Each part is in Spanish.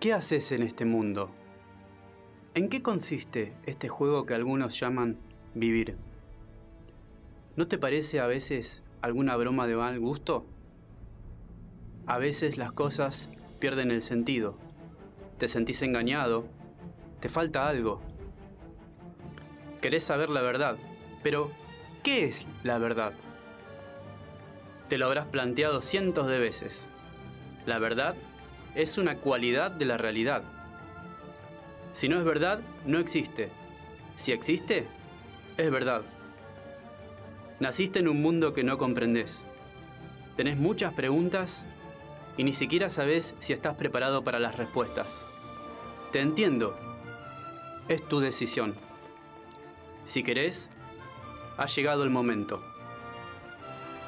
¿Qué haces en este mundo? ¿En qué consiste este juego que algunos llaman vivir? ¿No te parece a veces alguna broma de mal gusto? A veces las cosas pierden el sentido. Te sentís engañado. Te falta algo. Querés saber la verdad. Pero, ¿qué es la verdad? Te lo habrás planteado cientos de veces. La verdad es una cualidad de la realidad. Si no es verdad, no existe. Si existe, es verdad. Naciste en un mundo que no comprendes. Tenés muchas preguntas y ni siquiera sabes si estás preparado para las respuestas. Te entiendo. Es tu decisión. Si querés, ha llegado el momento.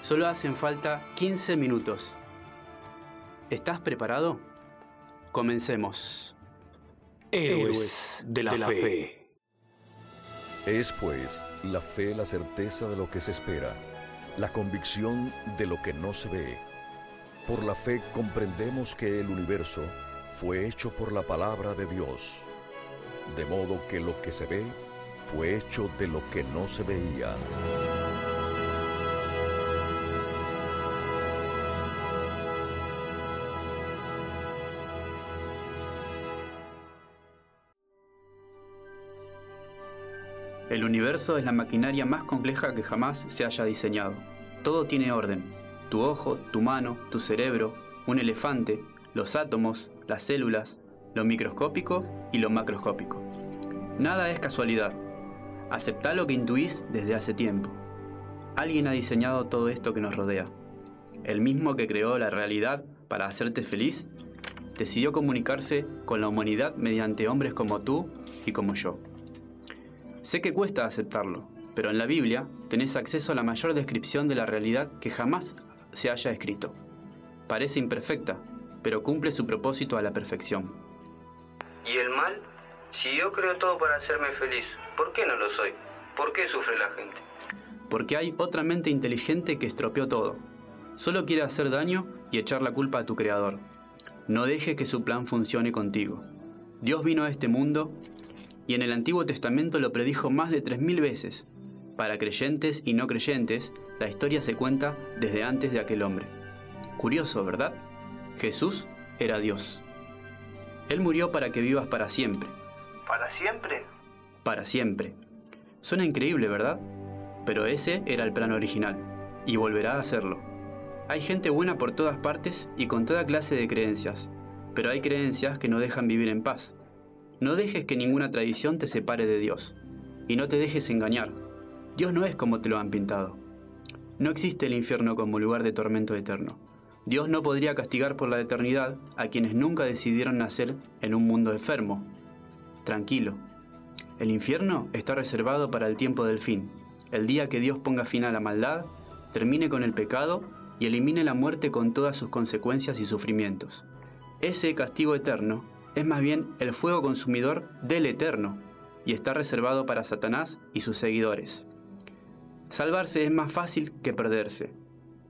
Solo hacen falta 15 minutos. ¿Estás preparado? Comencemos. Héroes de la, fe. Es pues la fe la certeza de lo que se espera, la convicción de lo que no se ve. Por la fe comprendemos que el universo fue hecho por la palabra de Dios, de modo que lo que se ve fue hecho de lo que no se veía. El universo es la maquinaria más compleja que jamás se haya diseñado. Todo tiene orden. Tu ojo, tu mano, tu cerebro, un elefante, los átomos, las células, lo microscópico y lo macroscópico. Nada es casualidad. Acepta lo que intuís desde hace tiempo. Alguien ha diseñado todo esto que nos rodea. El mismo que creó la realidad para hacerte feliz, decidió comunicarse con la humanidad mediante hombres como tú y como yo. Sé que cuesta aceptarlo, pero en la Biblia tenés acceso a la mayor descripción de la realidad que jamás se haya escrito. Parece imperfecta, pero cumple su propósito a la perfección. ¿Y el mal? Si yo creo todo para hacerme feliz, ¿por qué no lo soy? ¿Por qué sufre la gente? Porque hay otra mente inteligente que estropeó todo. Solo quiere hacer daño y echar la culpa a tu creador. No dejes que su plan funcione contigo. Dios vino a este mundo y en el Antiguo Testamento lo predijo más de 3.000 veces. Para creyentes y no creyentes, la historia se cuenta desde antes de aquel hombre. Curioso, ¿verdad? Jesús era Dios. Él murió para que vivas para siempre. ¿Para siempre? Para siempre. Suena increíble, ¿verdad? Pero ese era el plan original, y volverá a hacerlo. Hay gente buena por todas partes y con toda clase de creencias, pero hay creencias que no dejan vivir en paz. No dejes que ninguna tradición te separe de Dios. Y no te dejes engañar. Dios no es como te lo han pintado. No existe el infierno como lugar de tormento eterno. Dios no podría castigar por la eternidad a quienes nunca decidieron nacer en un mundo enfermo. Tranquilo. El infierno está reservado para el tiempo del fin, el día que Dios ponga fin a la maldad, termine con el pecado y elimine la muerte con todas sus consecuencias y sufrimientos. Ese castigo eterno es más bien el fuego consumidor del eterno y está reservado para Satanás y sus seguidores. Salvarse es más fácil que perderse.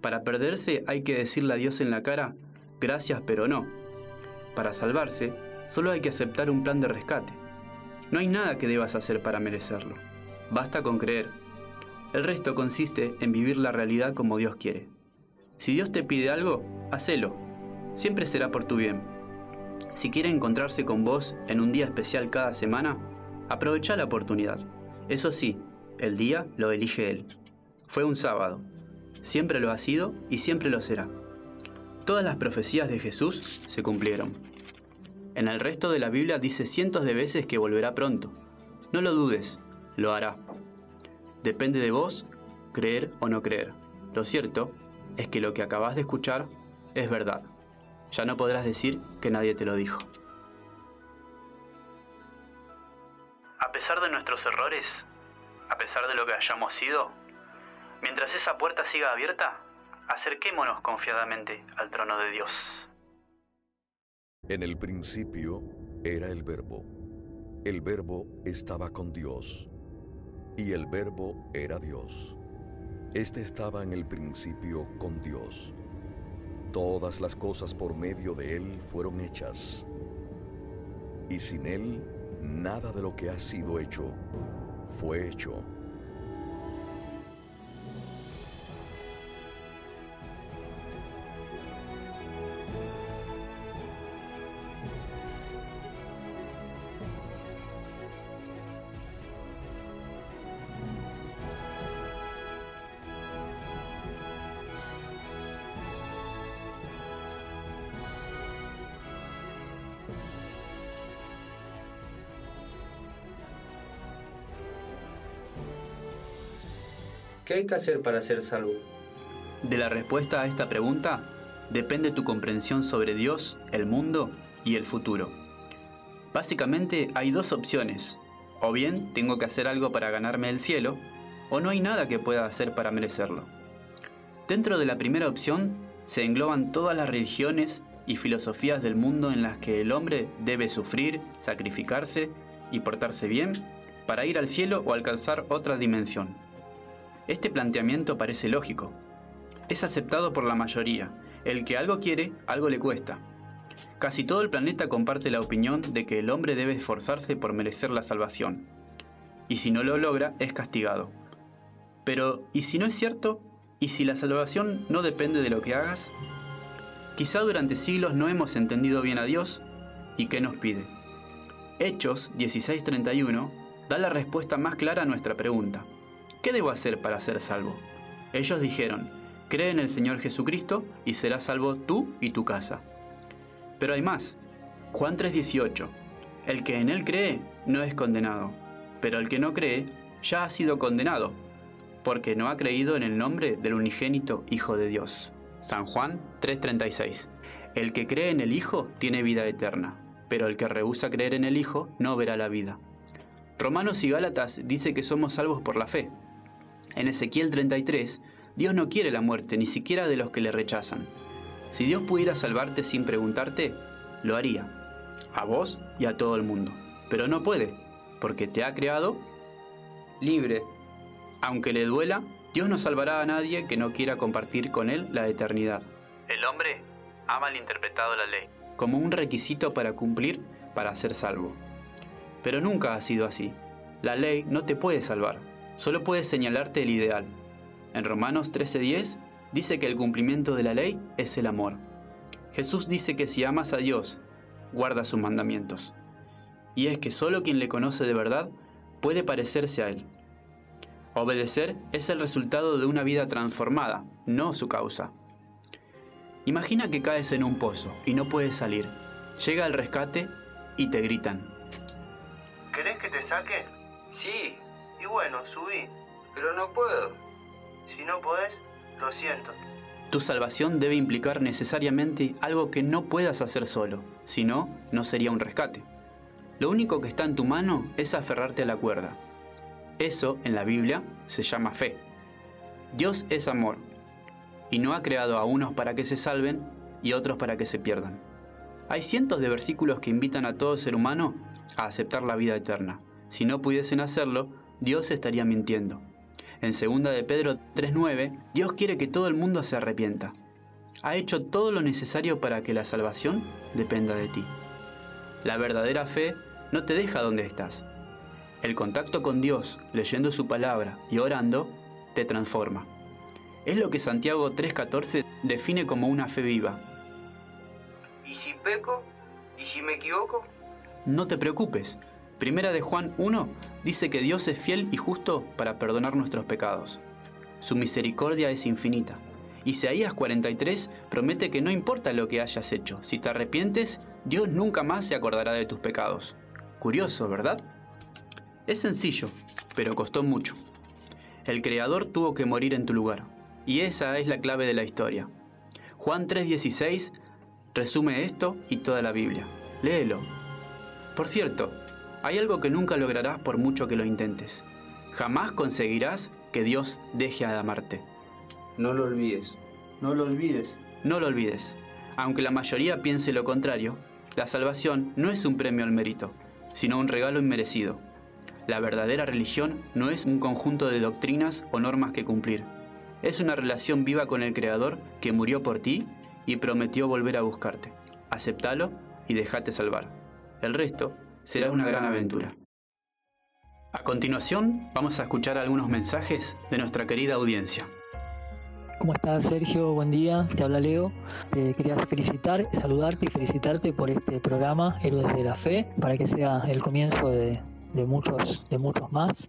Para perderse hay que decirle a Dios en la cara, gracias pero no. Para salvarse, solo hay que aceptar un plan de rescate. No hay nada que debas hacer para merecerlo. Basta con creer. El resto consiste en vivir la realidad como Dios quiere. Si Dios te pide algo, hacelo. Siempre será por tu bien. Si quiere encontrarse con vos en un día especial cada semana, aprovecha la oportunidad. Eso sí, el día lo elige Él. Fue un sábado. Siempre lo ha sido y siempre lo será. Todas las profecías de Jesús se cumplieron. En el resto de la Biblia dice cientos de veces que volverá pronto. No lo dudes, lo hará. Depende de vos creer o no creer. Lo cierto es que lo que acabas de escuchar es verdad ya no podrás decir que nadie te lo dijo. A pesar de nuestros errores, a pesar de lo que hayamos sido, mientras esa puerta siga abierta, acerquémonos confiadamente al trono de Dios. En el principio era el verbo. El verbo estaba con Dios. Y el verbo era Dios. Este estaba en el principio con Dios. Todas las cosas por medio de Él fueron hechas, y sin Él nada de lo que ha sido hecho fue hecho. ¿Qué hay que hacer para ser salvo? De la respuesta a esta pregunta depende tu comprensión sobre Dios, el mundo y el futuro. Básicamente hay dos opciones. O bien tengo que hacer algo para ganarme el cielo, o no hay nada que pueda hacer para merecerlo. Dentro de la primera opción se engloban todas las religiones y filosofías del mundo en las que el hombre debe sufrir, sacrificarse y portarse bien para ir al cielo o alcanzar otra dimensión. Este planteamiento parece lógico. Es aceptado por la mayoría. El que algo quiere, algo le cuesta. Casi todo el planeta comparte la opinión de que el hombre debe esforzarse por merecer la salvación. Y si no lo logra, es castigado. Pero, ¿y si no es cierto? ¿Y si la salvación no depende de lo que hagas? Quizá durante siglos no hemos entendido bien a Dios y qué nos pide. Hechos 16:31 da la respuesta más clara a nuestra pregunta. ¿Qué debo hacer para ser salvo? Ellos dijeron, cree en el Señor Jesucristo y serás salvo tú y tu casa. Pero hay más. Juan 3:18, el que en Él cree no es condenado, pero el que no cree ya ha sido condenado, porque no ha creído en el nombre del unigénito Hijo de Dios. San Juan 3:36, el que cree en el Hijo tiene vida eterna, pero el que rehúsa creer en el Hijo no verá la vida. Romanos y Gálatas dice que somos salvos por la fe, en Ezequiel 33, Dios no quiere la muerte ni siquiera de los que le rechazan. Si Dios pudiera salvarte sin preguntarte, lo haría, a vos y a todo el mundo. Pero no puede, porque te ha creado libre. Aunque le duela, Dios no salvará a nadie que no quiera compartir con Él la eternidad. El hombre ha malinterpretado la ley como un requisito para cumplir para ser salvo. Pero nunca ha sido así. La ley no te puede salvar, solo puede señalarte el ideal. En Romanos 13:10 dice que el cumplimiento de la ley es el amor. Jesús dice que si amas a Dios, guarda sus mandamientos. Y es que solo quien le conoce de verdad puede parecerse a Él. Obedecer es el resultado de una vida transformada, no su causa. Imagina que caes en un pozo y no puedes salir. Llega el rescate y te gritan. ¿Querés que te saque? Sí, bueno, subí. Pero no puedo. Si no podés, lo siento. Tu salvación debe implicar necesariamente algo que no puedas hacer solo, si no, no sería un rescate. Lo único que está en tu mano es aferrarte a la cuerda. Eso, en la Biblia, se llama fe. Dios es amor, y no ha creado a unos para que se salven y otros para que se pierdan. Hay cientos de versículos que invitan a todo ser humano a aceptar la vida eterna. Si no pudiesen hacerlo, Dios estaría mintiendo. En 2 de Pedro 3:9, Dios quiere que todo el mundo se arrepienta. Ha hecho todo lo necesario para que la salvación dependa de ti. La verdadera fe no te deja donde estás. El contacto con Dios, leyendo su palabra y orando, te transforma. Es lo que Santiago 3:14 define como una fe viva. ¿Y si peco? ¿Y si me equivoco? No te preocupes, Primera de Juan 1 dice que Dios es fiel y justo para perdonar nuestros pecados. Su misericordia es infinita. Isaías 43 promete que no importa lo que hayas hecho, si te arrepientes, Dios nunca más se acordará de tus pecados. Curioso, ¿verdad? Es sencillo, pero costó mucho. El Creador tuvo que morir en tu lugar, y esa es la clave de la historia. Juan 3:16 resume esto y toda la Biblia. Léelo. Por cierto, hay algo que nunca lograrás por mucho que lo intentes. Jamás conseguirás que Dios deje de amarte. No lo olvides. No lo olvides. No lo olvides. Aunque la mayoría piense lo contrario, la salvación no es un premio al mérito, sino un regalo inmerecido. La verdadera religión no es un conjunto de doctrinas o normas que cumplir. Es una relación viva con el Creador que murió por ti y prometió volver a buscarte. Aceptalo y déjate salvar. El resto será una gran aventura. A continuación, vamos a escuchar algunos mensajes de nuestra querida audiencia. ¿Cómo estás, Sergio? Buen día, te habla Leo. Quería felicitar, saludarte y felicitarte por este programa, Héroes de la Fe, para que sea el comienzo de, muchos, de muchos más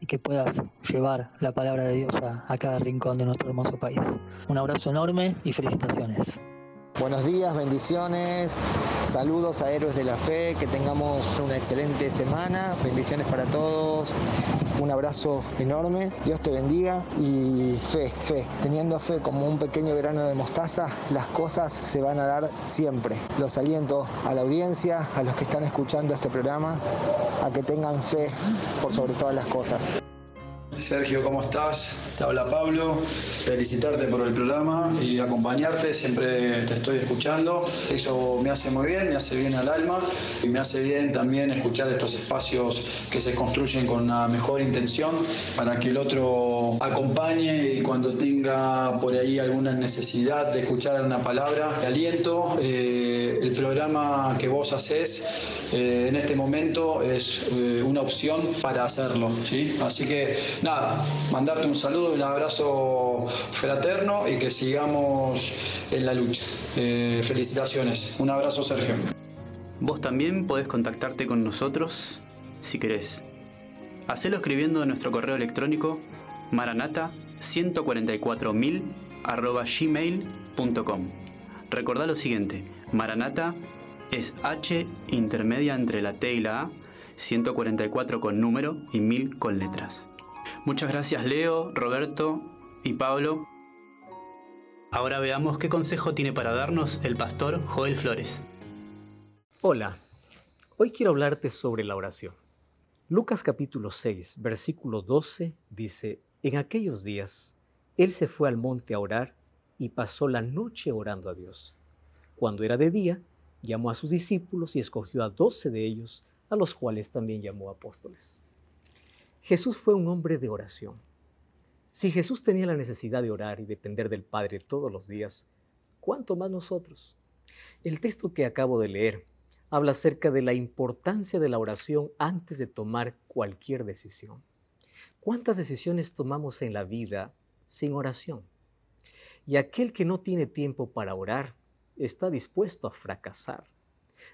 y que puedas llevar la palabra de Dios a cada rincón de nuestro hermoso país. Un abrazo enorme y felicitaciones. Buenos días, bendiciones, saludos a Héroes de la Fe, que tengamos una excelente semana, bendiciones para todos, un abrazo enorme, Dios te bendiga y fe, fe, teniendo fe como un pequeño grano de mostaza, las cosas se van a dar siempre. Los aliento a la audiencia, a los que están escuchando este programa, a que tengan fe por sobre todas las cosas. Sergio, ¿cómo estás? Te habla Pablo. Felicitarte por el programa y acompañarte. Siempre te estoy escuchando. Eso me hace muy bien, me hace bien al alma y me hace bien también escuchar estos espacios que se construyen con una mejor intención para que el otro acompañe y cuando tenga por ahí alguna necesidad de escuchar una palabra de aliento, eh, el programa que vos haces eh, en este momento es eh, una opción para hacerlo. ¿sí? Así que nada, mandarte un saludo un abrazo fraterno y que sigamos en la lucha. Eh, felicitaciones. Un abrazo, Sergio. Vos también podés contactarte con nosotros si querés. Hacelo escribiendo en nuestro correo electrónico maranata 144.000 gmail.com. Recordá lo siguiente, maranata es H intermedia entre la T y la A, 144 con número y 1000 con letras. Muchas gracias Leo, Roberto y Pablo. Ahora veamos qué consejo tiene para darnos el pastor Joel Flores. Hola, hoy quiero hablarte sobre la oración. Lucas capítulo 6, versículo 12 dice, en aquellos días, él se fue al monte a orar y pasó la noche orando a Dios. Cuando era de día, llamó a sus discípulos y escogió a doce de ellos, a los cuales también llamó apóstoles. Jesús fue un hombre de oración. Si Jesús tenía la necesidad de orar y depender del Padre todos los días, ¿cuánto más nosotros? El texto que acabo de leer habla acerca de la importancia de la oración antes de tomar cualquier decisión. ¿Cuántas decisiones tomamos en la vida sin oración? Y aquel que no tiene tiempo para orar está dispuesto a fracasar.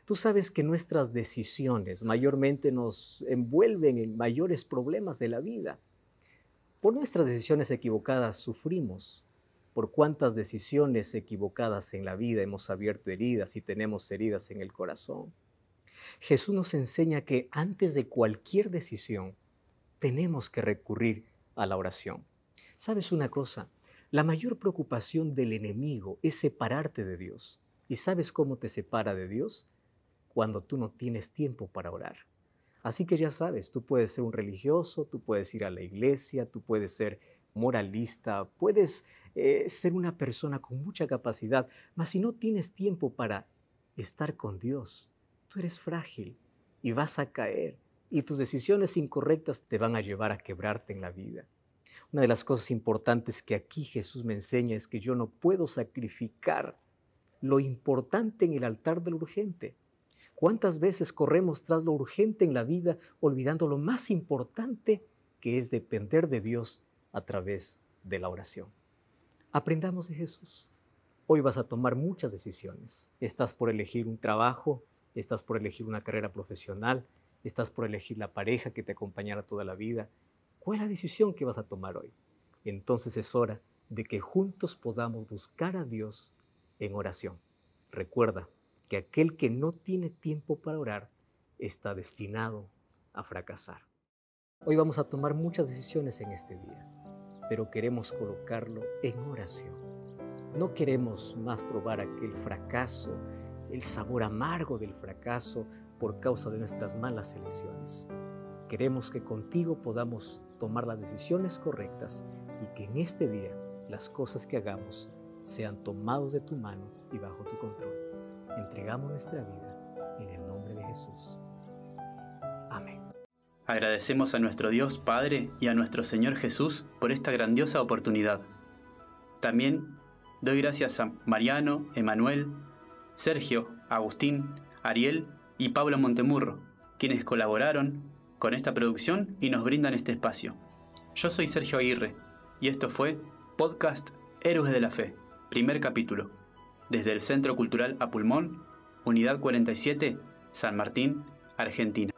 Tú sabes que nuestras decisiones mayormente nos envuelven en mayores problemas de la vida. Por nuestras decisiones equivocadas sufrimos. Por cuántas decisiones equivocadas en la vida hemos abierto heridas y tenemos heridas en el corazón. Jesús nos enseña que antes de cualquier decisión tenemos que recurrir a la oración. ¿Sabes una cosa? La mayor preocupación del enemigo es separarte de Dios. ¿Y sabes cómo te separa de Dios? Cuando tú no tienes tiempo para orar. Así que ya sabes, tú puedes ser un religioso, tú puedes ir a la iglesia, tú puedes ser moralista, puedes eh, ser una persona con mucha capacidad, mas si no tienes tiempo para estar con Dios, tú eres frágil y vas a caer y tus decisiones incorrectas te van a llevar a quebrarte en la vida. Una de las cosas importantes que aquí Jesús me enseña es que yo no puedo sacrificar lo importante en el altar de lo urgente. ¿Cuántas veces corremos tras lo urgente en la vida olvidando lo más importante que es depender de Dios a través de la oración? Aprendamos de Jesús. Hoy vas a tomar muchas decisiones. Estás por elegir un trabajo, estás por elegir una carrera profesional, estás por elegir la pareja que te acompañará toda la vida. ¿Cuál es la decisión que vas a tomar hoy? Entonces es hora de que juntos podamos buscar a Dios en oración. Recuerda, que aquel que no tiene tiempo para orar está destinado a fracasar. Hoy vamos a tomar muchas decisiones en este día, pero queremos colocarlo en oración. No queremos más probar aquel fracaso, el sabor amargo del fracaso por causa de nuestras malas elecciones. Queremos que contigo podamos tomar las decisiones correctas y que en este día las cosas que hagamos sean tomados de tu mano y bajo tu control entregamos nuestra vida en el nombre de Jesús. Amén. Agradecemos a nuestro Dios Padre y a nuestro Señor Jesús por esta grandiosa oportunidad. También doy gracias a Mariano, Emanuel, Sergio, Agustín, Ariel y Pablo Montemurro, quienes colaboraron con esta producción y nos brindan este espacio. Yo soy Sergio Aguirre y esto fue Podcast Héroes de la Fe, primer capítulo. Desde el Centro Cultural A Pulmón, Unidad 47, San Martín, Argentina.